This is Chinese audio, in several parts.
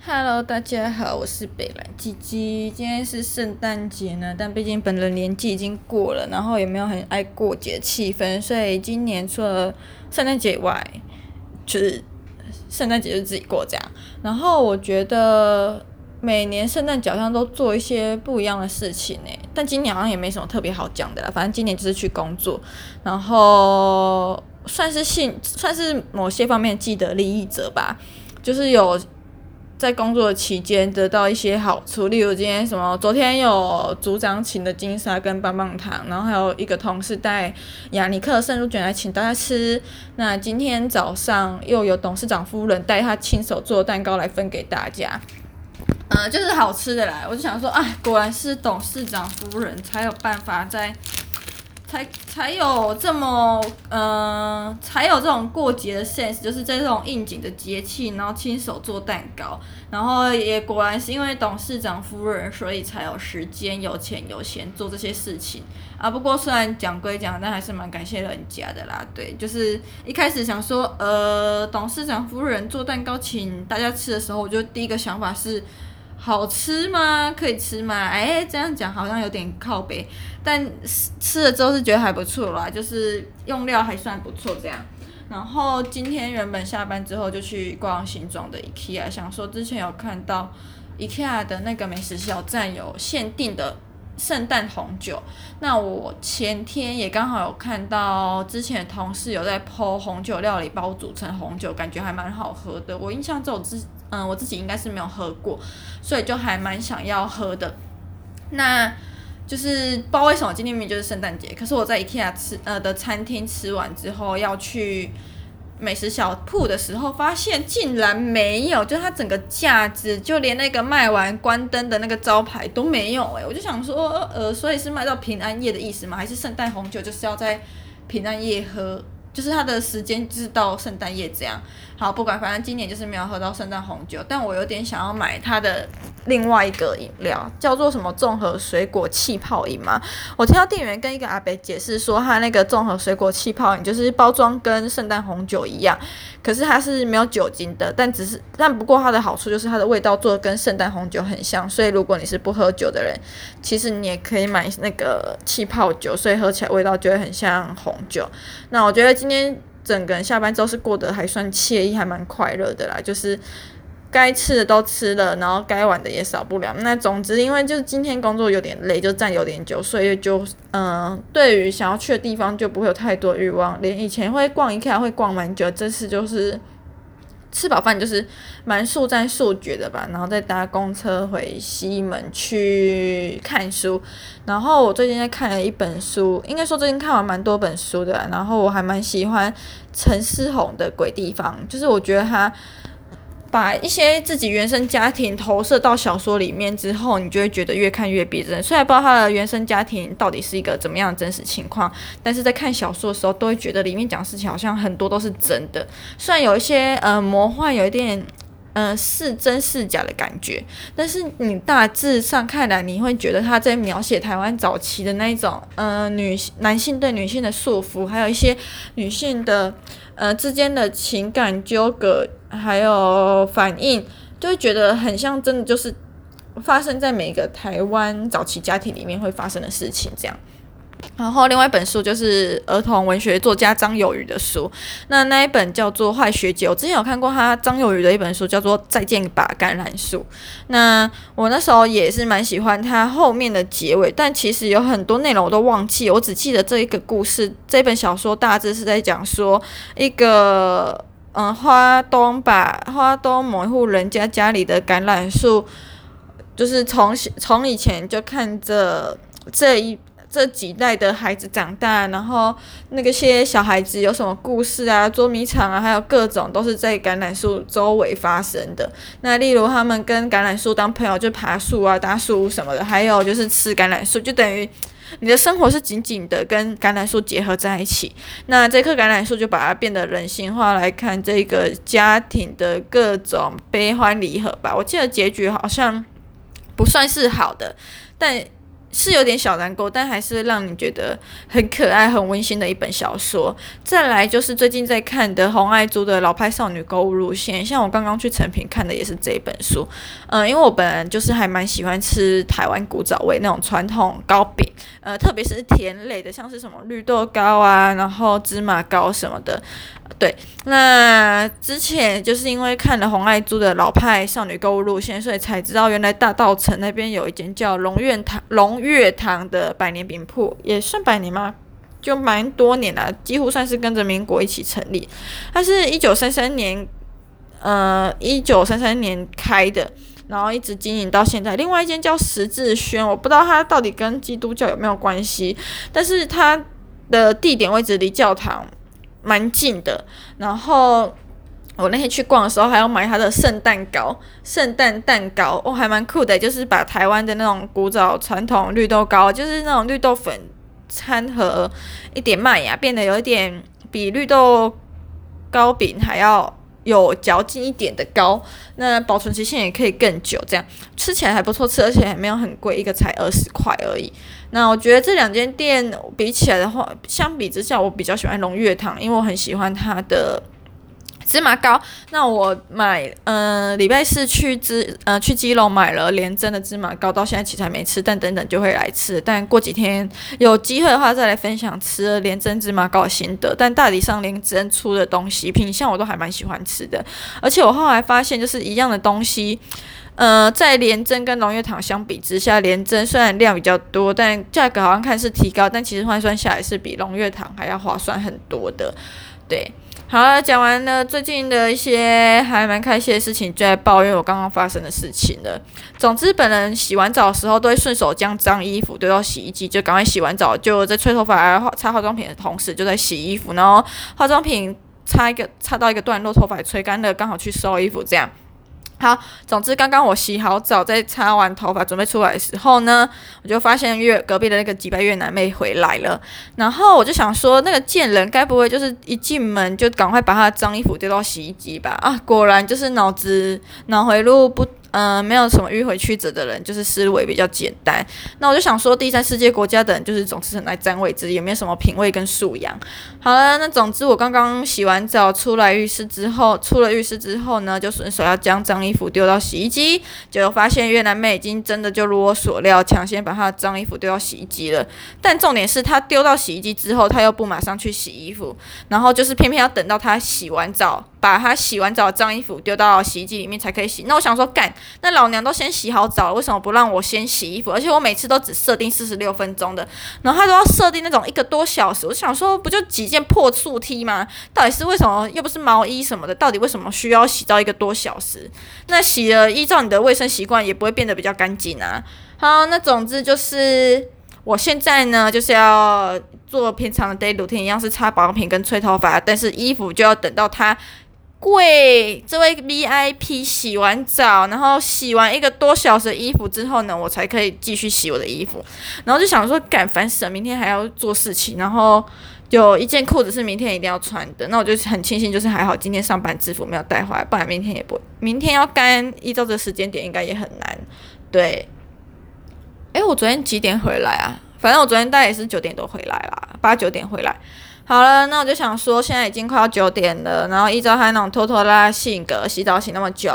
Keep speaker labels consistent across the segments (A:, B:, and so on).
A: Hello，大家好，我是北兰鸡鸡。今天是圣诞节呢，但毕竟本人年纪已经过了，然后也没有很爱过节气氛，所以今年除了圣诞节以外，就是圣诞节就自己过这样。然后我觉得每年圣诞节好像都做一些不一样的事情呢，但今年好像也没什么特别好讲的啦。反正今年就是去工作，然后算是幸，算是某些方面既得利益者吧，就是有。在工作期间得到一些好处，例如今天什么，昨天有组长请的金沙跟棒棒糖，然后还有一个同事带亚尼克圣乳卷来请大家吃。那今天早上又有董事长夫人带他亲手做蛋糕来分给大家，嗯，就是好吃的啦。我就想说，哎，果然是董事长夫人才有办法在。才才有这么嗯、呃，才有这种过节的 sense，就是在这种应景的节气，然后亲手做蛋糕，然后也果然是因为董事长夫人，所以才有时间、有钱、有闲做这些事情啊。不过虽然讲归讲，但还是蛮感谢人家的啦。对，就是一开始想说，呃，董事长夫人做蛋糕请大家吃的时候，我就第一个想法是。好吃吗？可以吃吗？哎，这样讲好像有点靠北，但吃了之后是觉得还不错啦，就是用料还算不错这样。然后今天原本下班之后就去逛新庄的 IKEA，想说之前有看到 IKEA 的那个美食小站有限定的圣诞红酒，那我前天也刚好有看到之前的同事有在 po 红酒料理包煮成红酒，感觉还蛮好喝的。我印象中之嗯，我自己应该是没有喝过，所以就还蛮想要喝的。那就是不知道为什么今天明明就是圣诞节，可是我在 IKEA 吃呃的餐厅吃完之后要去美食小铺的时候，发现竟然没有，就它整个架子就连那个卖完关灯的那个招牌都没有哎、我就想说呃，所以是卖到平安夜的意思吗？还是圣诞红酒就是要在平安夜喝？就是它的时间就是到圣诞夜这样，好不管，反正今年就是没有喝到圣诞红酒，但我有点想要买它的另外一个饮料，叫做什么综合水果气泡饮嘛。我听到店员跟一个阿伯解释说，他那个综合水果气泡饮就是包装跟圣诞红酒一样，可是它是没有酒精的，但只是但不过它的好处就是它的味道做的跟圣诞红酒很像，所以如果你是不喝酒的人，其实你也可以买那个气泡酒，所以喝起来味道就会很像红酒。那我觉得今今天整个人下班之后是过得还算惬意，还蛮快乐的啦。就是该吃的都吃了，然后该玩的也少不了。那总之，因为就是今天工作有点累，就站有点久，所以就嗯、对于想要去的地方就不会有太多欲望。连以前会逛一下会逛蛮久，这次就是。吃饱饭就是蛮速战速决的吧，然后再搭公车回西门去看书。然后我最近在看了一本书，应该说最近看完蛮多本书的。然后我还蛮喜欢陈思宏的《鬼地方》，就是我觉得他。把一些自己原生家庭投射到小说里面之后，你就会觉得越看越逼真。虽然不知道他的原生家庭到底是一个怎么样的真实情况，但是在看小说的时候，都会觉得里面讲事情好像很多都是真的。虽然有一些呃魔幻，有一点呃是真是假的感觉，但是你大致上看来，你会觉得他在描写台湾早期的那一种呃女性男性对女性的束缚，还有一些女性的呃之间的情感纠葛。还有反应，就会觉得很像真的，就是发生在每个台湾早期家庭里面会发生的事情这样。然后另外一本书就是儿童文学作家张友渔的书，那那一本叫做《坏学姐》，我之前有看过他张友渔的一本书，叫做《再见吧橄榄树》。那我那时候也是蛮喜欢他后面的结尾，但其实有很多内容我都忘记，我只记得这一个故事，这本小说大致是在讲说一个。嗯，花东把花东某一户人家家里的橄榄树，就是从从以前就看着这一这几代的孩子长大，然后那个些小孩子有什么故事啊，捉迷藏啊，还有各种都是在橄榄树周围发生的。那例如他们跟橄榄树当朋友，就爬树啊、搭树什么的，还有就是吃橄榄树，就等于。你的生活是紧紧的跟橄榄树结合在一起，那这棵橄榄树就把它变得人性化来看这个家庭的各种悲欢离合吧。我记得结局好像不算是好的，但是有点小难过，但还是让你觉得很可爱、很温馨的一本小说。再来就是最近在看的洪爱珠的老派少女购物路线，像我刚刚去诚品看的也是这一本书。嗯，因为我本人就是还蛮喜欢吃台湾古早味那种传统糕饼，呃，特别是甜类的，像是什么绿豆糕啊，然后芝麻糕什么的。对，那之前就是因为看了洪爱珠的老派少女购物路线，所以才知道原来大稻埕那边有一间叫龙苑堂龙月堂的百年饼铺，也算百年吗？就蛮多年了，几乎算是跟着民国一起成立。它是一九三三年，呃，一九三三年开的，然后一直经营到现在。另外一间叫十字轩，我不知道它到底跟基督教有没有关系，但是它的地点位置离教堂蛮近的。然后我那天去逛的时候，还要买它的圣诞糕、圣诞蛋糕，哦，还蛮酷的，就是把台湾的那种古早传统绿豆糕，就是那种绿豆粉。掺和一点麦芽，变得有一点比绿豆糕饼还要有嚼劲一点的糕，那保存期限也可以更久，这样吃起来还不错吃，而且还没有很贵，一个才二十块而已。那我觉得这两间店比起来的话，相比之下，我比较喜欢龙月堂，因为我很喜欢它的。芝麻糕，那我买，嗯、礼拜四去芝，呃，去基隆买了连珍的芝麻糕，到现在其实还没吃，但等等就会来吃。但过几天有机会的话，再来分享吃连珍芝麻糕的心得。但大体上连珍出的东西品相我都还蛮喜欢吃的，而且我后来发现，就是一样的东西，呃，在连珍跟龙月堂相比之下，连珍虽然量比较多，但价格好像看是提高，但其实换算下来是比龙月堂还要划算很多的，对。好了，讲完了最近的一些还蛮开心的事情，就在抱怨我刚刚发生的事情了。总之，本人洗完澡的时候都会顺手将脏衣服丢到洗衣机，就赶快洗完澡，就在吹头发、擦化妆品的同时，就在洗衣服，然后化妆品擦一个擦到一个段落，头发也吹干了，刚好去收衣服这样。好，总之刚刚我洗好澡，在擦完头发准备出来的时候呢，我就发现越隔壁的那个几百越南妹回来了，然后我就想说，那个贱人该不会就是一进门就赶快把她的脏衣服丢到洗衣机吧？啊，果然就是脑子脑回路不。嗯、没有什么迂回曲折的人，就是思维比较简单。那我就想说，第三世界国家的人就是总是很爱占位置，也没有什么品味跟素养。好了，那总之我刚刚洗完澡出来浴室之后，出了浴室之后呢，就顺手要将脏衣服丢到洗衣机，结果发现越南妹已经真的就如我所料，抢先把她的脏衣服丢到洗衣机了。但重点是她丢到洗衣机之后，她又不马上去洗衣服，然后就是偏偏要等到她洗完澡。把他洗完澡脏衣服丢到洗衣机里面才可以洗。那我想说，干，那老娘都先洗好澡了，为什么不让我先洗衣服？而且我每次都只设定四十六分钟的，然后他都要设定那种一个多小时。我想说，不就几件破速 T 吗？到底是为什么？又不是毛衣什么的，到底为什么需要洗到一个多小时？那洗了，依照你的卫生习惯，也不会变得比较干净啊。好，那总之就是，我现在呢，就是要做平常的 day routine 一样，是擦保养品跟吹头发，但是衣服就要等到它。贵，这位 VIP 洗完澡，然后洗完一个多小时的衣服之后呢，我才可以继续洗我的衣服。然后就想说，干烦死了，明天还要做事情，然后有一件裤子是明天一定要穿的。那我就很庆幸，就是还好今天上班制服没有带回来，不然明天也不，明天要干，依照这时间点应该也很难。对，诶，我昨天几点回来啊？反正我昨天大概也是九点多回来啦，八九点回来。好了，那我就想说，现在已经快要九点了，然后依照他那种拖拖拉拉性格，洗澡洗那么久，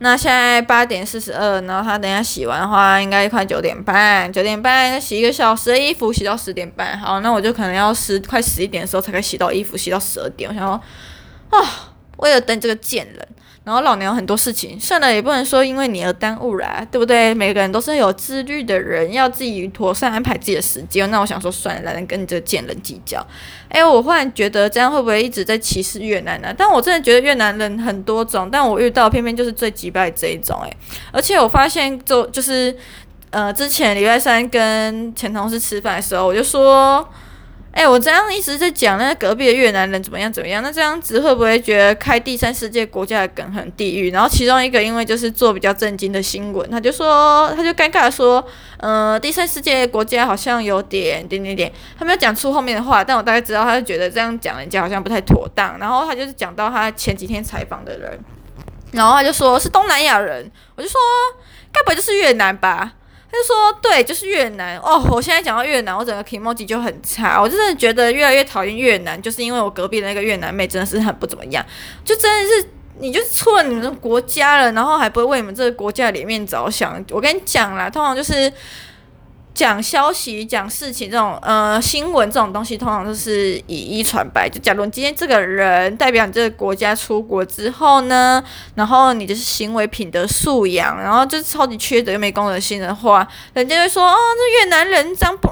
A: 那现在八点四十二，然后他等下洗完的话，应该快九点半，九点半洗一个小时的衣服，洗到十点半。好，那我就可能要十快十一点的时候才可以洗到衣服，洗到十二点。我想说，啊，为了等这个贱人。然后老娘有很多事情，算了，也不能说因为你而耽误了，对不对？每个人都是有自律的人，要自己妥善安排自己的时间。那我想说，算了，懒得跟你这贱人计较。哎，我忽然觉得这样会不会一直在歧视越南呢？但我真的觉得越南人很多种，但我遇到偏偏就是最击败这一种。哎，而且我发现就就是，呃，之前礼拜三跟前同事吃饭的时候，我就说。哎、我这样一直在讲那隔壁的越南人怎么样怎么样，那这样子会不会觉得开第三世界国家的梗很地狱？然后其中一个因为就是做比较震惊的新闻，他就说，他就尴尬的说，呃，第三世界国家好像有点点点点，他没有讲出后面的话，但我大概知道，他就觉得这样讲人家好像不太妥当。然后他就是讲到他前几天采访的人，然后他就说是东南亚人，我就说该不会就是越南吧？就说对，就是越南哦。我现在讲到越南，我整个 kimoji 就很差。我真的觉得越来越讨厌越南，就是因为我隔壁的那个越南妹真的是很不怎么样，就真的是你就是出了你们国家了，然后还不会为你们这个国家里面着想。我跟你讲啦，通常就是。讲消息、讲事情这种，呃，新闻这种东西，通常都是以一传百。就假如你今天这个人代表你这个国家出国之后呢，然后你就是行为品德素养，然后就是超级缺德又没公德心的话，人家就说，哦，这越南人脏不，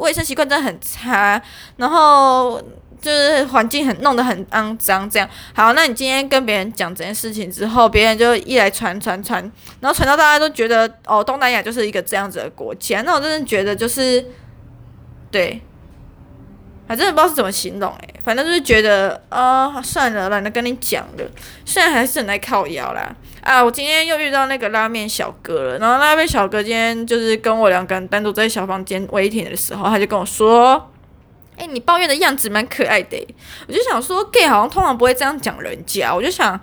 A: 卫生习惯真的很差，然后。就是环境很弄得很肮脏，这样好。那你今天跟别人讲这件事情之后，别人就一来传传传，然后传到大家都觉得哦，东南亚就是一个这样子的国家。那我真的觉得就是，对，还真的不知道是怎么形容诶、反正就是觉得啊、哦，算了，懒得跟你讲了。虽然还是很爱靠腰啦。啊，我今天又遇到那个拉面小哥了。然后拉面小哥今天就是跟我两个人单独在小房间 waiting 的时候，他就跟我说。哎、你抱怨的样子蛮可爱的，我就想说，gay 好像通常不会这样讲人家。我就想，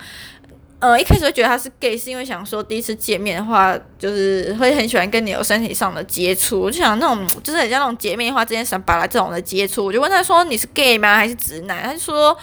A: 呃，一开始会觉得他是 gay，是因为想说第一次见面的话，就是会很喜欢跟你有身体上的接触。我就想那种，就是很像那种姐妹花之间想把他这种的接触。我就问他说，你是 gay 吗？还是直男？他就说。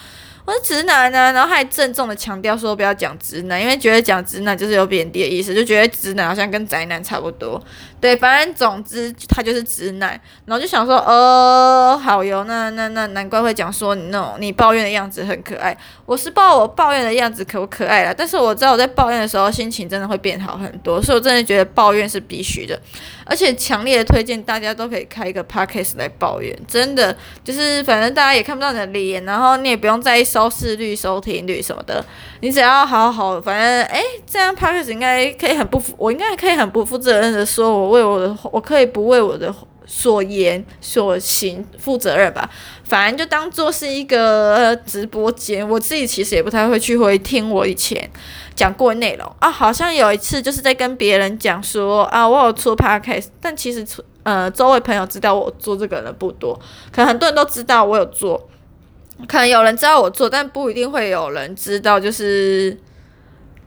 A: 我是直男呢、然后他还郑重的强调说不要讲直男，因为觉得讲直男就是有贬低的意思，就觉得直男好像跟宅男差不多。对，反正总之他就是直男，然后就想说，哦，好哟，那那那难怪会讲说你那种你抱怨的样子很可爱。我是抱我抱怨的样子可不可爱啦，但是我知道我在抱怨的时候心情真的会变好很多，所以我真的觉得抱怨是必须的。而且强烈的推荐大家都可以开一个 podcast 来抱怨，真的就是反正大家也看不到你的脸，然后你也不用在意收视率、收听率什么的，你只要好好，反正哎，这样 podcast 应该可以很不负，我应该可以很不负责任的说，我为我的，我可以不为我的所言所行负责任吧。反正就当做是一个直播间，我自己其实也不太会去回听我以前。讲过内容啊，好像有一次就是在跟别人讲说啊，我有出 podcast，但其实呃，周围朋友知道我做这个人不多，可能很多人都知道我有做，可能有人知道我做，但不一定会有人知道就是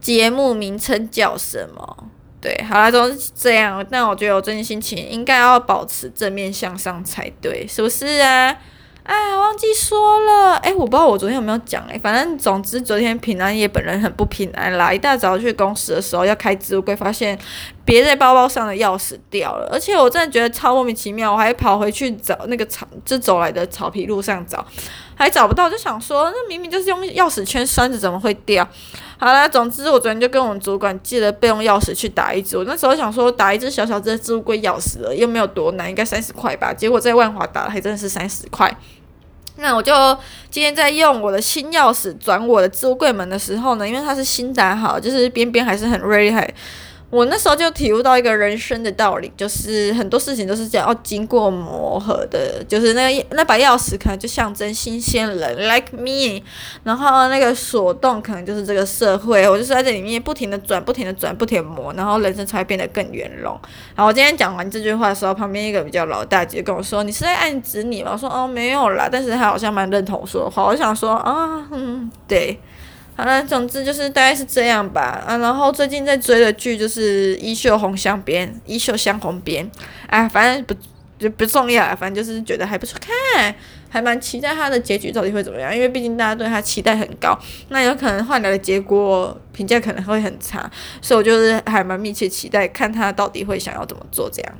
A: 节目名称叫什么。对，好啦，都是这样。但我觉得我最近心情应该要保持正面向上才对，是不是啊？啊，忘记说了，哎，我不知道我昨天有没有讲，哎，反正总之昨天平安夜本人很不平安啦。一大早去公司的时候要开置物柜，发现别在包包上的钥匙掉了，而且我真的觉得超莫名其妙，我还跑回去找那个草，就走来的草皮路上找，还找不到，就想说那明明就是用钥匙圈拴着，怎么会掉？好啦，总之我昨天就跟我们主管借了备用钥匙去打一支，我那时候想说打一支小小只的置物柜钥匙了，又没有多难，应该三十块吧，结果在万华打还真的是三十块。那我就今天在用我的新钥匙转我的置物柜门的时候呢，因为它是新打好，就是边边还是很锐利。我那时候就体悟到一个人生的道理，就是很多事情都是这样，要经过磨合的。就是那个那把钥匙可能就象征新鲜人，like me。然后那个锁洞可能就是这个社会。我就是在这里面不停的转，不停的转，不停的磨，然后人生才会变得更圆融。然后我今天讲完这句话的时候，旁边一个比较老大姐跟我说：“你是在暗指你吗？”我说：“哦，没有啦。”但是他好像蛮认同我说的话。我想说啊，嗯，对。好了，总之就是大概是这样吧。啊，然后最近在追的剧就是《衣袖红镶边》，《衣袖镶红边》。哎，反正不就不重要，反正就是觉得还不错看，还蛮期待它的结局到底会怎么样。因为毕竟大家对它期待很高，那有可能换来的结果评价可能会很差，所以我就是还蛮密切期待看他到底会想要怎么做这样。